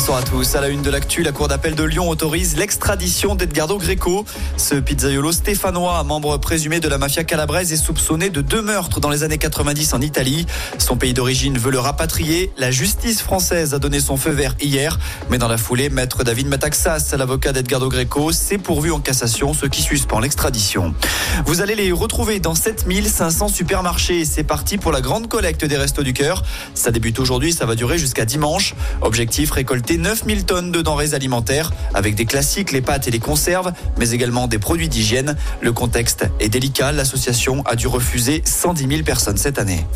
Bonsoir à tous. À la une de l'actu, la Cour d'appel de Lyon autorise l'extradition d'Edgardo Greco. Ce pizzaiolo stéphanois, membre présumé de la mafia calabraise, est soupçonné de deux meurtres dans les années 90 en Italie. Son pays d'origine veut le rapatrier. La justice française a donné son feu vert hier. Mais dans la foulée, maître David Mataxas, l'avocat d'Edgardo Greco, s'est pourvu en cassation, ce qui suspend l'extradition. Vous allez les retrouver dans 7500 supermarchés. C'est parti pour la grande collecte des Restos du Cœur. Ça débute aujourd'hui, ça va durer jusqu'à dimanche. Objectif, récolter 9000 tonnes de denrées alimentaires avec des classiques, les pâtes et les conserves, mais également des produits d'hygiène. Le contexte est délicat. L'association a dû refuser 110 000 personnes cette année.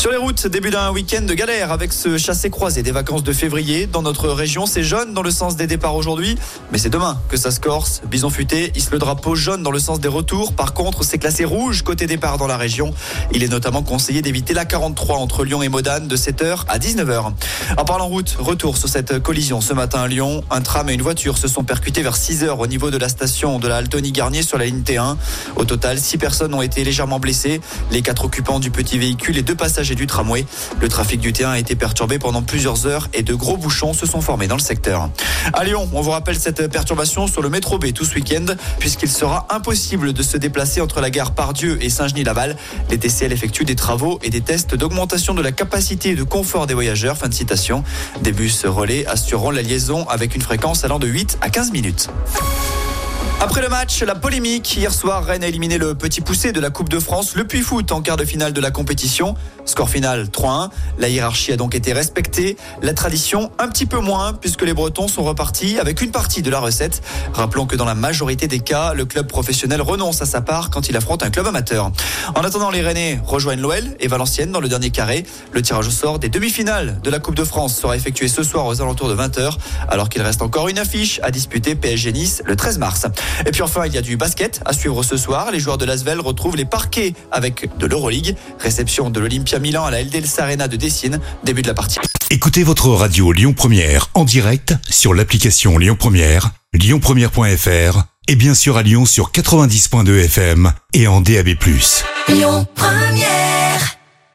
Sur les routes, début d'un week-end de galère avec ce chassé-croisé des vacances de février. Dans notre région, c'est jaune dans le sens des départs aujourd'hui, mais c'est demain que ça se corse. Bison futé hisse le drapeau jaune dans le sens des retours. Par contre, c'est classé rouge côté départ dans la région. Il est notamment conseillé d'éviter la 43 entre Lyon et Modane de 7h à 19h. En parlant route, retour sur cette collision ce matin à Lyon. Un tram et une voiture se sont percutés vers 6h au niveau de la station de la Altony Garnier sur la ligne T1. Au total, 6 personnes ont été légèrement blessées. Les quatre occupants du petit véhicule et deux passagers du tramway. Le trafic du terrain a été perturbé pendant plusieurs heures et de gros bouchons se sont formés dans le secteur. À Lyon, on vous rappelle cette perturbation sur le métro B tout ce week-end, puisqu'il sera impossible de se déplacer entre la gare Pardieu et Saint-Genis-Laval. Les TCL effectuent des travaux et des tests d'augmentation de la capacité et de confort des voyageurs. Fin de citation. Des bus relais assureront la liaison avec une fréquence allant de 8 à 15 minutes. Après le match, la polémique. Hier soir, Rennes a éliminé le petit poussé de la Coupe de France, le Puy Foot, en quart de finale de la compétition. Score final 3-1. La hiérarchie a donc été respectée. La tradition, un petit peu moins, puisque les Bretons sont repartis avec une partie de la recette. Rappelons que dans la majorité des cas, le club professionnel renonce à sa part quand il affronte un club amateur. En attendant, les Rennais rejoignent l'OL et Valenciennes dans le dernier carré. Le tirage au sort des demi-finales de la Coupe de France sera effectué ce soir aux alentours de 20h, alors qu'il reste encore une affiche à disputer PSG Nice le 13 mars. Et puis enfin, il y a du basket à suivre ce soir. Les joueurs de l'Asvel retrouvent les parquets avec de l'Euroleague. Réception de l'Olympia Milan à la LDL Arena de Dessine. Début de la partie. Écoutez votre radio Lyon Première en direct sur l'application Lyon Première, lyonpremière.fr et bien sûr à Lyon sur 90.2 FM et en DAB+. Lyon Première